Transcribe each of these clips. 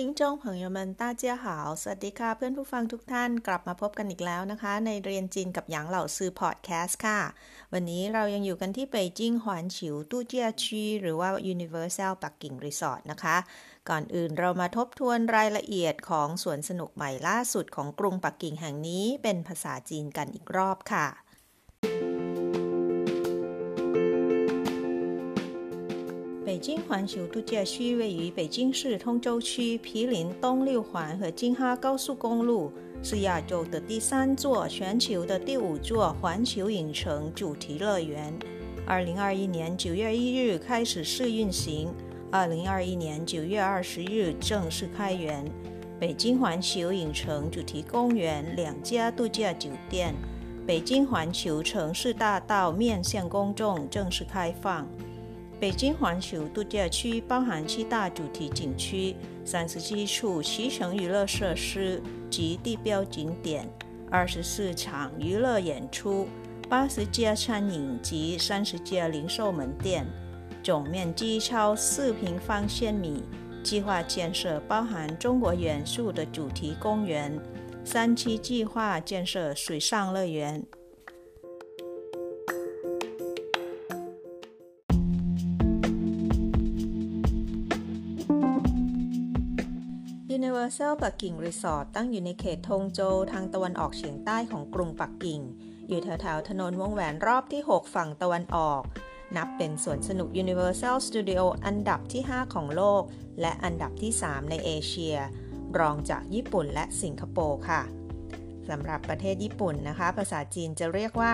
ทิ้งจงเผงยมันตาเจียหาว สวัสดีค่ะเพื่อนผู้ฟังทุกท่านกลับมาพบกันอีกแล้วนะคะ ในเรียนจีนกับหยางเหล่าซือพอดแคสต์ค่ะ วันนี้เรายังอยู่กันที่เป่ยจิ้งหวนฉิวตู้เจียชีหรือว่า Universal ปักกิ่งรีสอร์ทนะคะ ก่อนอื่นเรามาทบทวนรายละเอียดของสวนสนุกใหม่ล่าสุดของกรุงปักกิ่งแห่งนี้เป็นภาษาจีนกันอีกรอบค่ะ 京环球度假区位于北京市通州区毗邻东六环和京哈高速公路，是亚洲的第三座、全球的第五座环球影城主题乐园。二零二一年九月一日开始试运行，二零二一年九月二十日正式开园。北京环球影城主题公园两家度假酒店，北京环球城市大道面向公众正式开放。北京环球度假区包含七大主题景区、三十七处骑乘娱乐设施及地标景点、二十四场娱乐演出、八十家餐饮及三十家零售门店，总面积超四平方千米。计划建设包含中国元素的主题公园，三期计划建设水上乐园。Universal ปักกิ่งรีสอร์ทตั้งอยู่ในเขตทงโจวทางตะวันออกเฉียงใต้ของกรุงปักกิ่ง อยู่แถวๆถนนวงแหวนรอบที่ 6 ฝั่งตะวันออก นับเป็นสวนสนุก Universal Studio อันดับที่ 5 ของโลก และอันดับที่ 3 ในเอเชีย รองจากญี่ปุ่นและสิงคโปร์ค่ะ สำหรับประเทศญี่ปุ่นนะคะ ภาษาจีนจะเรียกว่า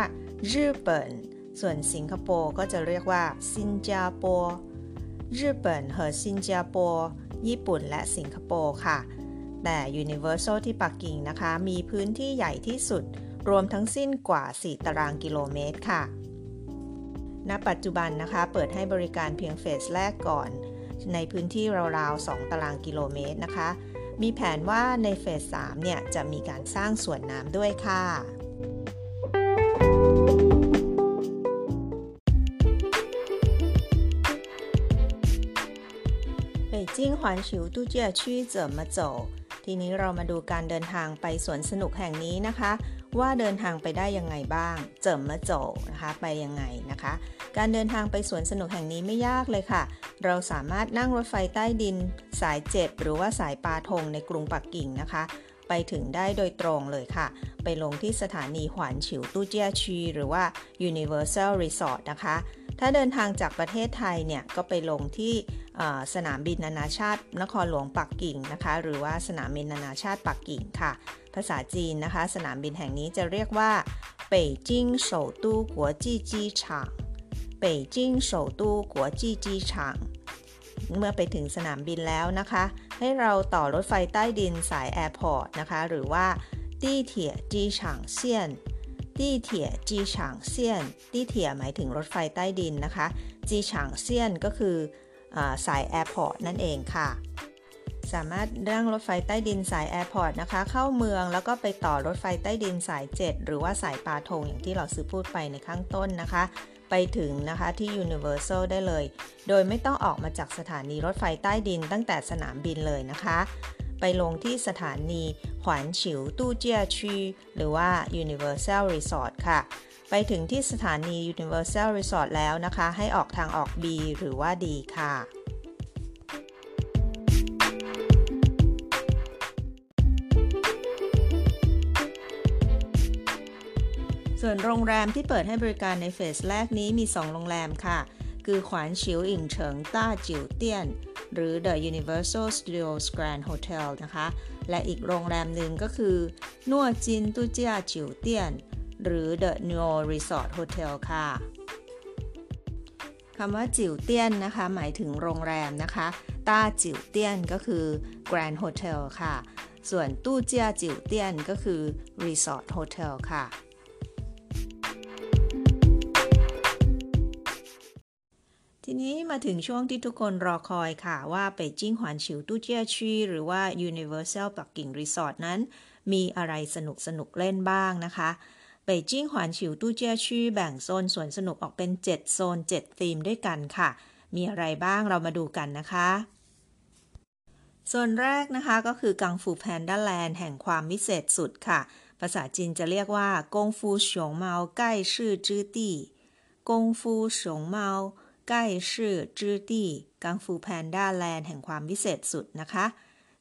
ญี่ปุ่นส่วนสิงคโปร์ก็จะเรียกว่าซินจาโปญี่ปุ่น和新加坡ญี่ปุ่นและสิงคโปร์ค่ะ แต่ Universal ที่ปักกิ่งนะคะ มีพื้นที่ใหญ่ที่สุด รวมทั้งสิ้นกว่า 4 ตารางกิโลเมตรค่ะ ณ ปัจจุบันนะคะ เปิดให้บริการเพียงเฟสแรกก่อน ในพื้นที่ราวๆ 2 ตารางกิโลเมตรนะคะ มีแผนว่าในเฟส 3 เนี่ย จะมีการสร้างสวนน้ำด้วยค่ะจิ้งหวานฉิวตู้เทีนี้เรามาดูการเดินทางไปสวนสนุกแห่งนี้นะคะ ว่าเดินทางไปได้ยังไงบ้าง เจิมมะโจนะคะไปยังไงนะคะ การเดินทางไปสวนสนุกแห่งนี้ไม่ยากเลยค่ะ เราสามารถนั่งรถไฟใต้ดิน สายเจ็ดหรือว่าสายปาทงในกรุงปักกิ่งนะคะ ไปถึงได้โดยตรงเลยค่ะ ไปลงที่สถานีหวานฉิวตู้เจียชีหรือว่า Universal Resort นะคะถ้าเดินทางจากประเทศไทยเนี่ยก็ไปลงที่สนามบินนานาชาตินครหลวงปักกิ่งนะคะ หรือว่าสนามบินนานาชาติปักกิ่งค่ะ ภาษาจีนนะคะ สนามบินแห่งนี้จะเรียกว่า北京首都国际机场北京首都国际机场 เมื่อไปถึงสนามบินแล้วนะคะ ให้เราต่อรถไฟใต้ดินสายแอร์พอร์ตนะคะ หรือว่าตี้เถียจีฉางเซียน地铁机场线 地铁 หมายถึงรถไฟใต้ดินนะคะ 机场线 ก็คืออสาย airport นั่นเองค่ะสามารถนั่งรถไฟใต้ดินสาย airport นะคะ เข้าเมืองแล้วก็ไปต่อรถไฟใต้ดินสาย 7 หรือว่าสายปาทงอย่างที่老师 พูดไปในข้างต้นนะคะ ไปถึงนะคะที่ Universal ได้เลย โดยไม่ต้องออกมาจากสถานีรถไฟใต้ดินตั้งแต่สนามบินเลยนะคะ ไปลงที่สถานีขวานฉิวตู้เจียชีหรือว่า Universal Resort ค่ะ ไปถึงที่สถานี Universal Resort แล้วนะคะ ให้ออกทางออก B หรือว่า D ค่ะ ส่วนโรงแรมที่เปิดให้บริการในเฟสแรกนี้มี 2 โรงแรมค่ะ คือขวานฉิวอิงเฉิงต้าจิ๋วเตี้ยน หรือ The Universal Studios Grand Hotel นะคะ และอีกโรงแรมหนึ่งก็คือนัวจินตุเจียจิวเตียน หรือ The Nuo Resort Hotel ค่ะคำว่าจิวเตียนนะคะ หมายถึงโรงแรมนะคะ ต้าจิวเตียนก็คือ Grand Hotel ค่ะ ส่วนตู้เจียจิวเตียนก็คือ Resort Hotel ค่ะ ทีนี้มาถึงช่วงที่ทุกคนรอคอยค่ะว่า 北京环球度假区 หรือว่า Universal ปักกิ่งรีสอร์ทนั้น มีอะไรสนุกสนุกเล่นบ้างนะคะ北京环球度假区 แบ่งโซนสวนสนุกออกเป็น 7 โซน 7 ธีมด้วยกันค่ะ มีอะไรบ้างเรามาดูกันนะคะส่วนแรกนะคะก็คือ Kung Fu Panda Land แห่งความวิเศษสุดค่ะ ภาษาจีนจะเรียกว่า功夫熊猫盖世之地กงฟูฉงเมา ใกล้ชื่อจื้อตี้กังฟูแพนด้าแลนด์แห่งความวิเศษสุดนะคะ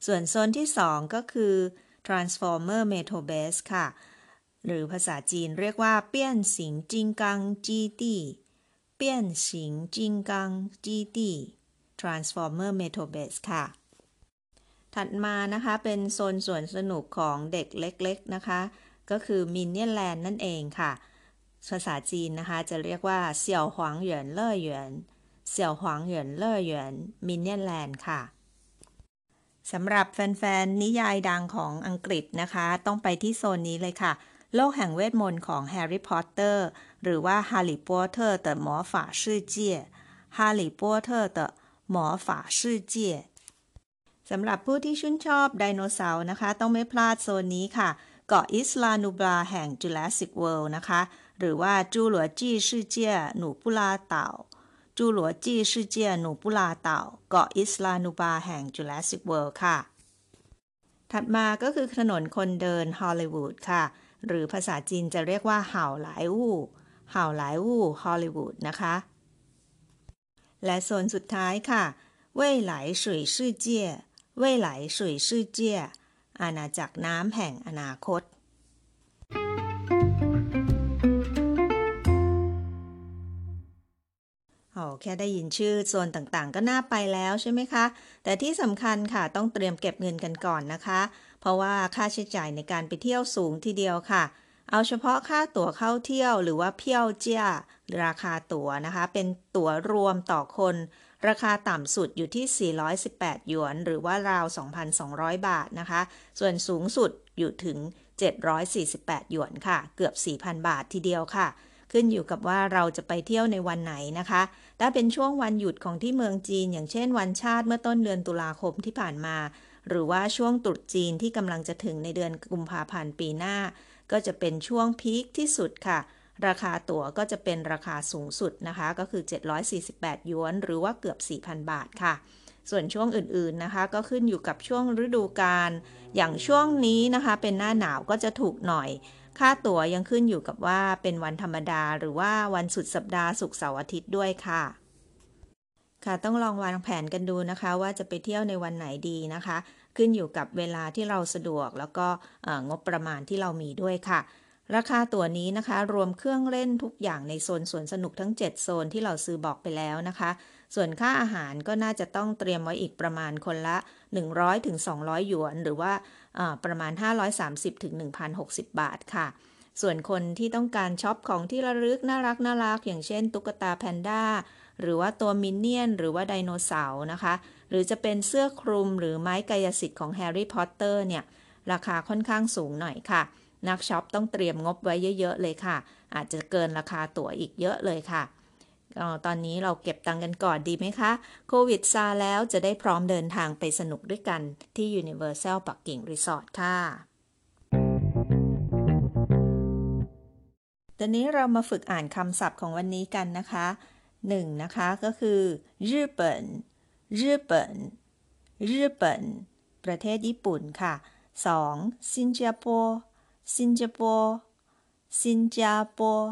ส่วนโซนที่ 2 ก็คือ Transformer Metal Base ค่ะ หรือภาษาจีนเรียกว่า เปี้ยนสิงจิงกังจีตี้เปี้ยนสิงจิงกังจีตี้ Transformer Metal Base ค่ะ ถัดมานะคะเป็นโซนสวนสนุกของเด็กเล็กๆนะคะ ก็คือ Minion Land นั่นเองค่ะ ภาษาจีนนะคะ จะเรียกว่า小黄人乐园 小黄人乐园 Minion Land ค่ะสำหรับแฟนๆ นิยายดังของอังกฤษนะคะ ต้องไปที่โซนนี้เลยค่ะ โลกแห่งเวทมนต์ของแฮร์รี่พอตเตอร์หรือว่า哈利波特的魔法世界 哈利波特的魔法世界สำหรับผู้ที่ชื่นชอบไดโนเสาร์นะคะ ต้องไม่พลาดโซนนี้ค่ะ เกาะอิสลานูบราแห่ง Jurassic World นะคะ หรือว่า侏罗纪世界努布拉岛 侏罗纪世界努布拉岛 เกาะอิสลานูบราแห่ง Jurassic World ค่ะ ถัดมาก็คือถนนคนเดินฮอลลีวูดค่ะ หรือภาษาจีนจะเรียกว่า好莱坞 好莱坞 ฮอลลีวูดนะคะ และโซนสุดท้ายค่ะเว่ยไหลสุยซื่อเจียเว่ยไหลสุยซื่อเจีย อาณาจักรน้ำแห่งอนาคตโอ้แค่ได้ยินชื่อโซนต่างๆ ก็น่าไปแล้วใช่ไหมคะ แต่ที่สำคัญค่ะต้องเตรียมเก็บเงินกันก่อนนะคะ เพราะว่าค่าใช้จ่ายในการไปเที่ยวสูงทีเดียวค่ะ เอาเฉพาะค่าตั๋วเข้าเที่ยวหรือว่าเพียวเจียราคาตั๋วนะคะ เป็นตั๋วรวมต่อคน ราคาต่ำสุดอยู่ที่ 418 หยวน หรือว่าราว 2,200 บาทนะคะ ส่วนสูงสุดอยู่ถึง 748 หยวนค่ะ เกือบ 4,000 บาททีเดียวค่ะ ขึ้นอยู่กับว่าเราจะไปเที่ยวในวันไหนนะคะ ถ้าเป็นช่วงวันหยุดของที่เมืองจีน อย่างเช่นวันชาติเมื่อต้นเดือนตุลาคมที่ผ่านมา หรือว่าช่วงตรุษจีนที่กำลังจะถึงในเดือนกุมภาพันธ์ปีหน้า ก็จะเป็นช่วงพีคที่สุดค่ะ ราคาตั๋วก็จะเป็นราคาสูงสุดนะคะ ก็คือ 748 ยวน หรือว่าเกือบ 4,000 บาทค่ะ ส่วนช่วงอื่นๆนะคะ ก็ขึ้นอยู่กับช่วงฤดูกาลอย่างช่วงนี้นะคะ เป็นหน้าหนาวก็จะถูกหน่อย ค่าตั๋วยังขึ้นอยู่กับว่าเป็นวันธรรมดา หรือว่าวันสุดสัปดาห์ศุกร์เสาร์อาทิตย์ด้วยค่ะค่ะต้องลองวางแผนกันดูนะคะ ว่าจะไปเที่ยวในวันไหนดีนะคะ ขึ้นอยู่กับเวลาที่เราสะดวกแล้วก็งบประมาณที่เรามีด้วยค่ะ ราคาตั๋วนี้นะคะ รวมเครื่องเล่นทุกอย่างในโซนสวนสนุกทั้ง 7 โซนที่เราซื้อบอกไปแล้วนะคะ ส่วนค่าอาหารก็น่าจะต้องเตรียมไว้อีกประมาณคนละ 100-200หยวน หรือว่าประมาณ 530ถึง1,060บาทค่ะ ส่วนคนที่ต้องการช็อปของที่ระลึกน่ารักน่ารัก อย่างเช่น ตุ๊กตาแพนด้าหรือว่าตัวมินเนี่ยน หรือว่าไดโนเสาร์นะคะ หรือจะเป็นเสื้อคลุมหรือไม้กายสิทธิ์ของแฮร์รี่พอตเตอร์เนี่ย ราคาค่อนข้างสูงหน่อยค่ะ นักช็อปต้องเตรียมงบไว้เยอะ ๆ เลยค่ะ อาจจะเกินราคาตั๋วอีกเยอะเลยค่ะตอนนี้เราเก็บตังกันก่อนดีไหมคะ โควิดซาแล้วจะได้พร้อมเดินทางไปสนุกด้วยกันที่ Universal ปักกิ่งรีสอร์ทค่ะ ตอนนี้เรามาฝึกอ่านคำศัพท์ของวันนี้กันนะคะหนึ่งนะคะก็คือญี่ปุ่นญี่ปุ่นญี่ปุ่นประเทศญี่ปุ่นค่ะสองสิงคโปร์ สิงคโปร์สิงคโปร์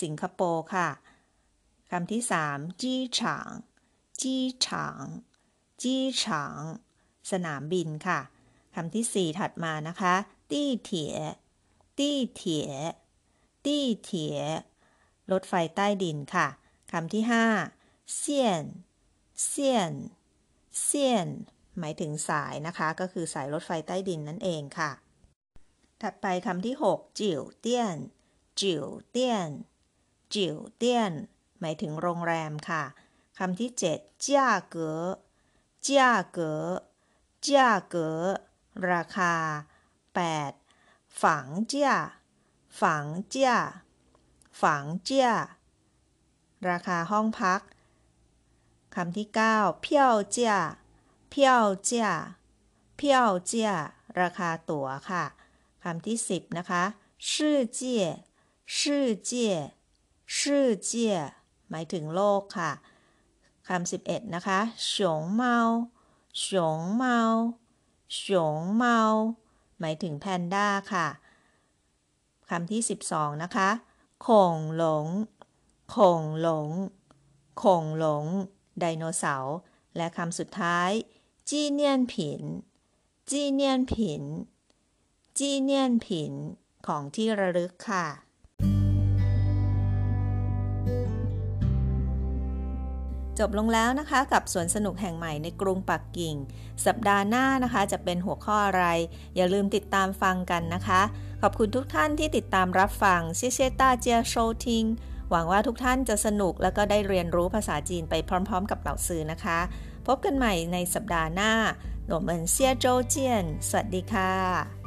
สิงคโปร์ค่ะคำที่สามจีฉางจีฉางจีฉางสนามบินค่ะคำที่สี่ถัดมานะคะตี้เถียตี้เถียตี้เถียรถไฟใต้ดินค่ะคำที่ห้าเซียนเซียนเซียนหมายถึงสายนะคะ ก็คือสายรถไฟใต้ดินนั่นเองค่ะ ถัดไปคำที่หกจิ๋วเตี้ยนจิ๋วเตี้ยนจิ๋วเตี้ยน หมายถึงโรงแรมค่ะคำที่7จ้าเก๋อจ้าเก๋อจ้าเก๋อราคา 8. ฝังเจ้าฝังเจ้าฝังเจ้าราคาห้องพักคำที่9เพี้ยวเจ้าเพี้ยวเจ้าเพี้ยวเจ้าราคาตั๋วค่ะ คำที่ 10 นะคะ世界世界世界หมายถึงโลกค่ะคำ11 นะคะฉงเมาฉงเมาฉหมายถึงแพนด้าค่ะคำที่ 12 นะคะคงหลงคงหลงคงหลง ไดโนเสาร์ และคำสุดท้าย จีเนียนผิน จีเนียนผิน จีเนียนผินของที่ระลึกค่ะ จบลงแล้วนะคะกับสวนสนุกแห่งใหม่ในกรุงปักกิ่ง สัปดาห์หน้านะคะจะเป็นหัวข้ออะไร อย่าลืมติดตามฟังกันนะคะ ขอบคุณทุกท่านที่ติดตามรับฟังเชเช่ต้าเจียโชทิงหวังว่าทุกท่านจะสนุกแล้วก็ได้เรียนรู้ภาษาจีนไปพร้อม ๆ กับเหล่าซื้อนะคะ พบกันใหม่ในสัปดาห์หน้าหนวเหมินเซียโจเจียน สวัสดีค่ะ